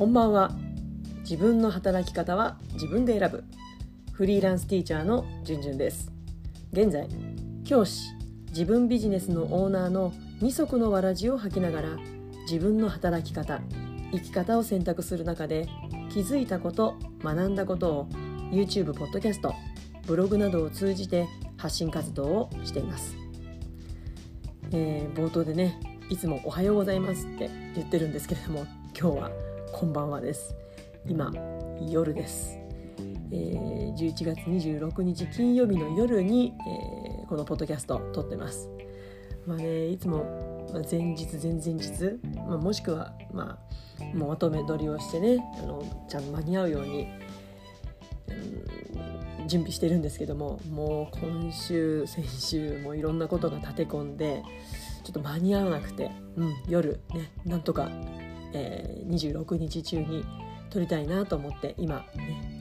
こんばんは。自分の働き方は自分で選ぶ。フリーランスティーチャーのじゅんじゅんです。現在教師自分ビジネスのオーナーの二足のわらじを履きながら自分の働き方生き方を選択する中で気づいたこと学んだことを YouTube ポッドキャストブログなどを通じて発信活動をしています、えー、冒頭でねいつも「おはようございます」って言ってるんですけれども今日は「こんばんは」です。今夜です、えー、11月26日金曜日の夜に、えー、このポッドキャスト撮ってます。まあねいつも前日前々日、まあ、もしくはまあもうまとめ撮りをしてねあのちゃんと間に合うように、うん、準備してるんですけどももう今週先週もいろんなことが立て込んでちょっと間に合わなくて、うん、夜ねなんとか、えー、26日中に撮りたいなと思って今ね、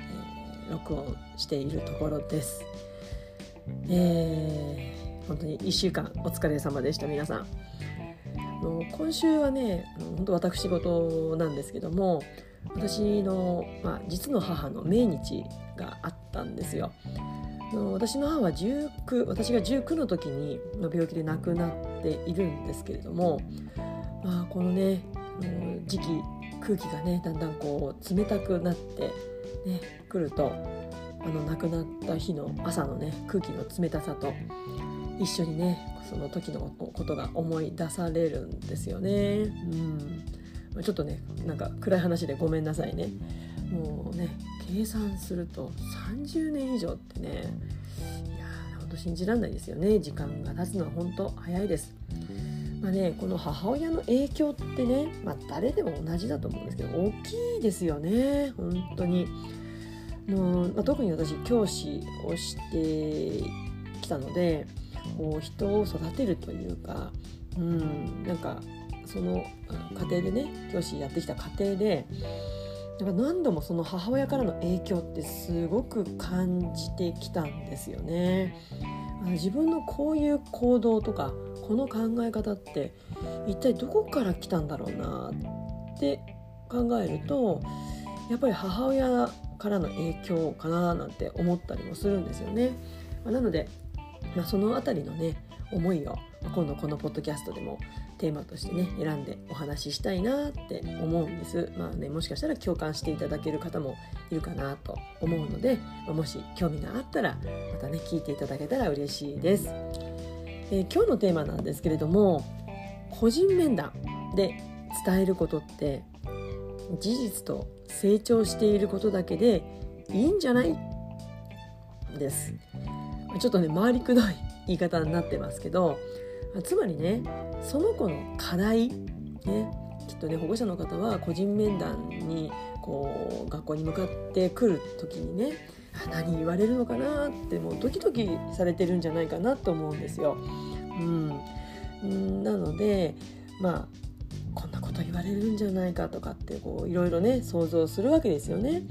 えー、録音しているところです。えー、本当に1週間お疲れ様でした皆さん。の今週はね本当私事なんですけども私の、まあ、実の母の命日があったんですよ。私の母は19私が19の時に病気で亡くなっているんですけれども、まあ、このね時期空気がねだんだんこう冷たくなってね来るとあの亡くなった日の朝のね空気の冷たさと一緒にねその時のことが思い出されるんですよね。うん、ちょっとねなんか暗い話でごめんなさいね。もうね計算すると30年以上ってねいやほんと信じられないですよね時間が経つのは本当早いです。まあね、この母親の影響ってね、まあ、誰でも同じだと思うんですけど大きいですよね本当にの、まあ、特に私教師をしてきたのでこう人を育てるというか、うん、なんかその家庭でね教師やってきた家庭でなんか何度もその母親からの影響ってすごく感じてきたんですよね。自分のこういう行動とかこの考え方って一体どこから来たんだろうなって考えるとやっぱり母親からの影響かななんて思ったりもするんですよね。なので、まあ、その辺りのね思いを今度このポッドキャストでもテーマとしてね選んでお話ししたいなって思うんですまあねもしかしたら共感していただける方もいるかなと思うのでもし興味があったらまたね聞いていただけたら嬉しいです、えー、今日のテーマなんですけれども個人面談で伝えることって事実と成長していることだけでいいんじゃない？です。ちょっとね回りくどい言い方になってますけどつまりねその子の課題ねきっとね保護者の方は個人面談にこう学校に向かってくる時にね何言われるのかなってもうドキドキされてるんじゃないかなと思うんですよ。うん、なのでまあこんなこと言われるんじゃないかとかってこういろいろね想像するわけですよね。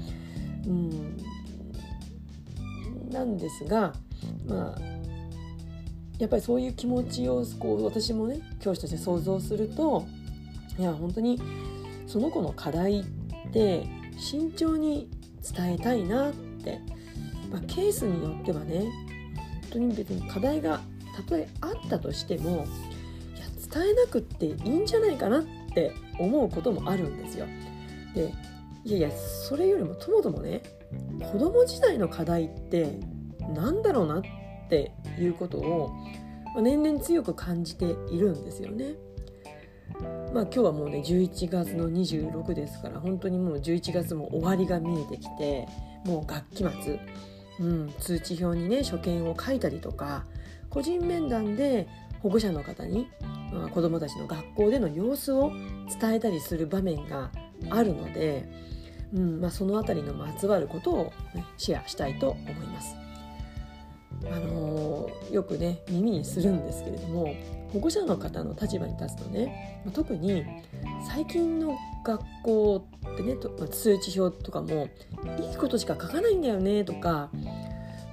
うん、なんですがまあやっぱりそういう気持ちをこう私もね教師として想像するといや本当にその子の課題って慎重に伝えたいなって、まあ、ケースによってはね本当に別に課題がたとえあったとしてもいや伝えなくっていいんじゃないかなって思うこともあるんですよ。でいやいやそれよりもともともね子供時代の課題って何だろうなっていうことを年々強く感じているんですよね。まあ、今日はもうね11月の26ですから本当にもう11月も終わりが見えてきてもう学期末、うん、通知表にね所見を書いたりとか個人面談で保護者の方に、まあ、子どもたちの学校での様子を伝えたりする場面があるので、うんまあ、その辺りのまつわることを、ね、シェアしたいと思います。あのよくね耳にするんですけれども保護者の方の立場に立つとね特に最近の学校ってね通知表とかもいいことしか書かないんだよねとか、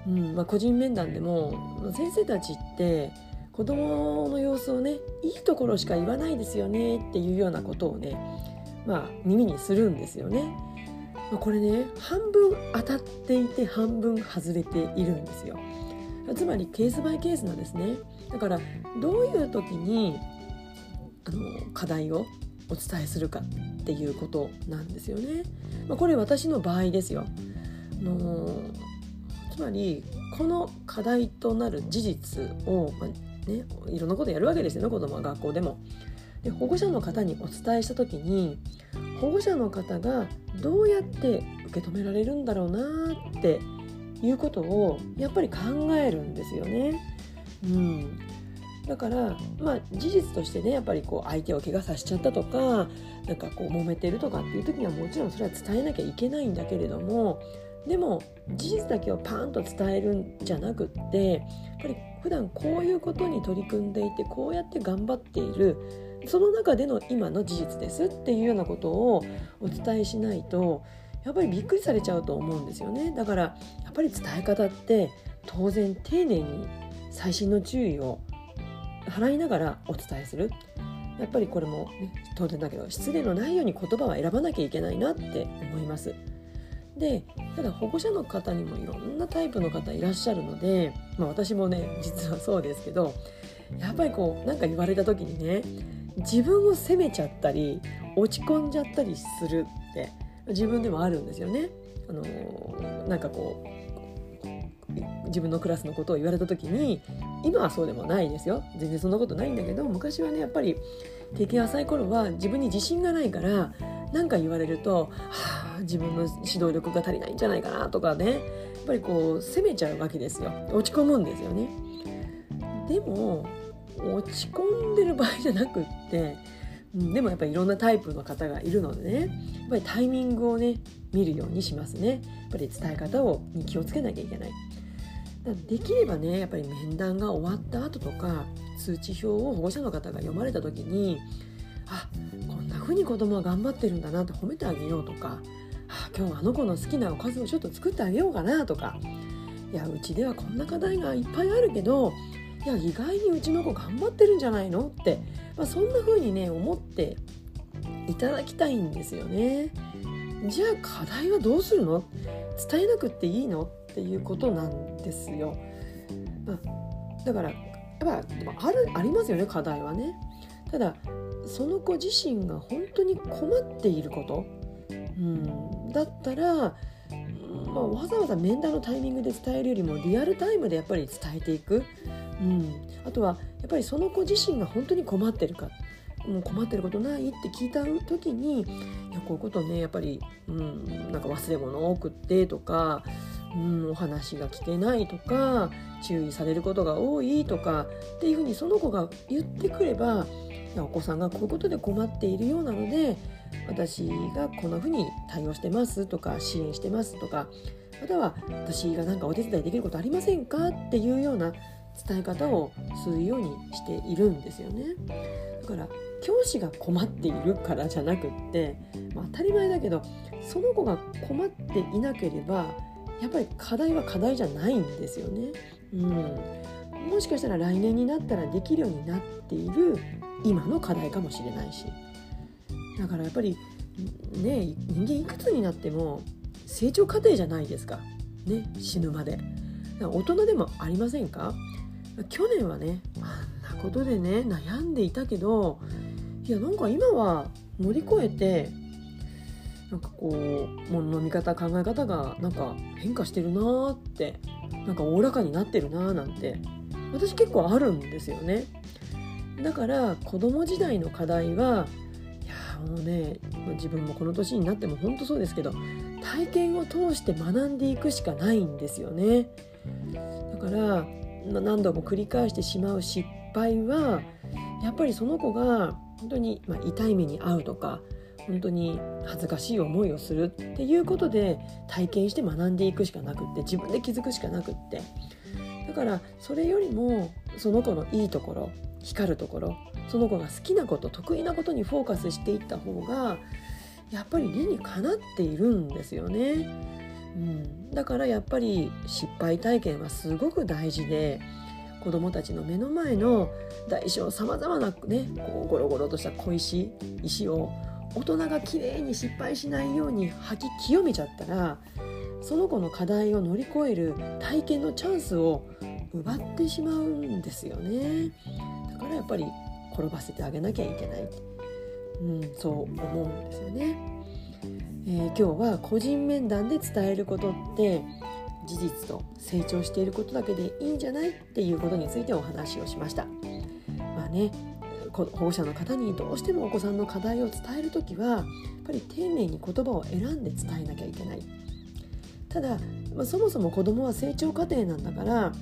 うんまあ、個人面談でも先生たちって子どもの様子をねいいところしか言わないですよねっていうようなことをねまあ、耳にするんですよね。これね半分当たっていて半分外れているんですよ。つまりケースバイケースなんですね。だからどういう時にあの課題をお伝えするかっていうことなんですよね。まあ、これ私の場合ですよ。のつまりこの課題となる事実を、まあね、いろんなことやるわけですよね子供は学校でも。で保護者の方にお伝えした時に保護者の方がどうやって受け止められるんだろうなっていうことをやっぱり考えるんですよね。うん、だからまあ事実としてねやっぱりこう相手を怪我させちゃったとかなんかこう揉めてるとかっていう時にはもちろんそれは伝えなきゃいけないんだけれどもでも事実だけをパーンと伝えるんじゃなくってやっぱり普段こういうことに取り組んでいてこうやって頑張っているその中での今の事実ですっていうようなことをお伝えしないとやっぱりびっくりされちゃうと思うんですよねだからやっぱり伝え方って当然丁寧に細心の注意を払いながらお伝えするやっぱりこれも、ね、当然だけど失礼のないように言葉は選ばなきゃいけないなって思います。でただ保護者の方にもいろんなタイプの方いらっしゃるので、まあ、私もね実はそうですけどやっぱりこう何か言われた時にね自分を責めちゃったり落ち込んじゃったりするって自分でもあるんですよね。あのなんかこう自分のクラスのことを言われた時に今はそうでもないですよ。全然そんなことないんだけど昔はねやっぱり経験浅い頃は自分に自信がないから何か言われると、はあ、自分の指導力が足りないんじゃないかなとかね。やっぱりこう責めちゃうわけですよ。落ち込むんですよね。でも落ち込んでる場合じゃなくってでもやっぱりいろんなタイプの方がいるのでね。やっぱりタイミングをね見るようにしますね。やっぱり伝え方をに気をつけなきゃいけない。できればねやっぱり面談が終わった後とか通知表を保護者の方が読まれた時にあこんな風に子供は頑張ってるんだなって褒めてあげようとかあ今日はあの子の好きなおかずをちょっと作ってあげようかなとか。いやうちではこんな課題がいっぱいあるけどいや意外にうちの子頑張ってるんじゃないの？って、まあ、そんな風にね思っていただきたいんですよね。じゃあ課題はどうするの？伝えなくっていいの？っていうことなんですよ。あ、だからやっぱあるありますよね課題はね。ただその子自身が本当に困っていること、うん、だったら、まあ、わざわざ面談のタイミングで伝えるよりもリアルタイムでやっぱり伝えていく、うん、あとはやっぱりその子自身が本当に困ってるか。もう困ってることないって聞いた時にいやこういうことねやっぱり、うん、なんか忘れ物多くってとか、うん、お話が聞けないとか注意されることが多いとかっていうふうにその子が言ってくればお子さんがこういうことで困っているようなので私がこんなふうに対応してますとか支援してますとかまたは私が何かお手伝いできることありませんかっていうような伝え方をするようにしているんですよね。だから教師が困っているからじゃなくって、まあ、当たり前だけどその子が困っていなければやっぱり課題は課題じゃないんですよね。うん、もしかしたら来年になったらできるようになっている今の課題かもしれないし。だからやっぱりね人間いくつになっても成長過程じゃないですか、ね、死ぬまで。大人でもありませんか？去年はねあんなことでね悩んでいたけどいやなんか今は乗り越えてなんかこうもの見方考え方がなんか変化してるなーってなんかおおらかになってるなーなんて私結構あるんですよね。だから子供時代の課題はいやもうね自分もこの年になっても本当そうですけど体験を通して学んでいくしかないんですよね。だから何度も繰り返してしまう失敗はやっぱりその子が本当に、まあ、痛い目に遭うとか本当に恥ずかしい思いをするっていうことで体験して学んでいくしかなくって自分で気づくしかなくってだからそれよりもその子のいいところ光るところその子が好きなこと得意なことにフォーカスしていった方がやっぱり理にかなっているんですよね。うん、だからやっぱり失敗体験はすごく大事で子どもたちの目の前の大小さまざまなねこうゴロゴロとした小石石を大人がきれいに失敗しないように吐き清めちゃったらその子の課題を乗り越える体験のチャンスを奪ってしまうんですよね。だからやっぱり転ばせてあげなきゃいけない、うん、そう思うんですよね、えー、今日は個人面談で伝えることって事実と成長していることだけでいいんじゃないっていうことについてお話をしました。まあね保護者の方にどうしてもお子さんの課題を伝える時はやっぱり丁寧に言葉を選んで伝えなきゃいけない。ただ、まあ、そもそも子供は成長過程なんだから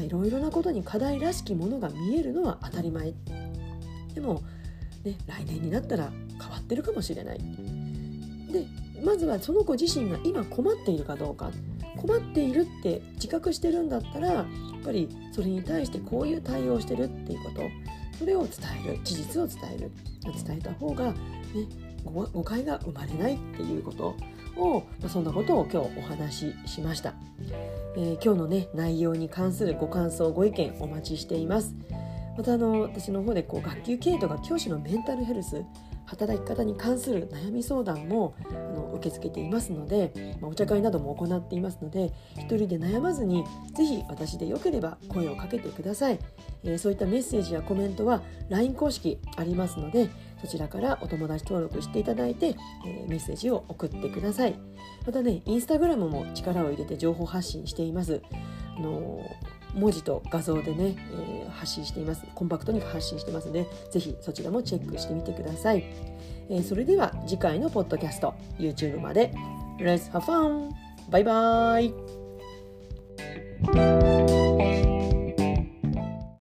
いろいろなことに課題らしきものが見えるのは当たり前。でも、ね、来年になったら変わってるかもしれない。でまずはその子自身が今困っているかどうか。困っているって自覚してるんだったらやっぱりそれに対してこういう対応してるっていうこと。それを伝える。事実を伝える。伝えた方が、ね、誤解が生まれないっていうこと。を、ま、そんなことを今日お話ししました、えー、今日のね内容に関するご感想ご意見お待ちしています。またあの私の方でこう学級経営とか教師のメンタルヘルス働き方に関する悩み相談もあの受け付けていますので、まあ、お茶会なども行っていますので一人で悩まずにぜひ私でよければ声をかけてください、えー、そういったメッセージやコメントは LINE 公式ありますのでそちらからお友達登録していただいて、えー、メッセージを送ってください。またねインスタグラムも力を入れて情報発信しています。あの文字と画像でね、えー、発信しています。コンパクトに発信してますのでぜひそちらもチェックしてみてください、えー、それでは次回のポッドキャスト YouTube まで。Let's have fun! バイバイ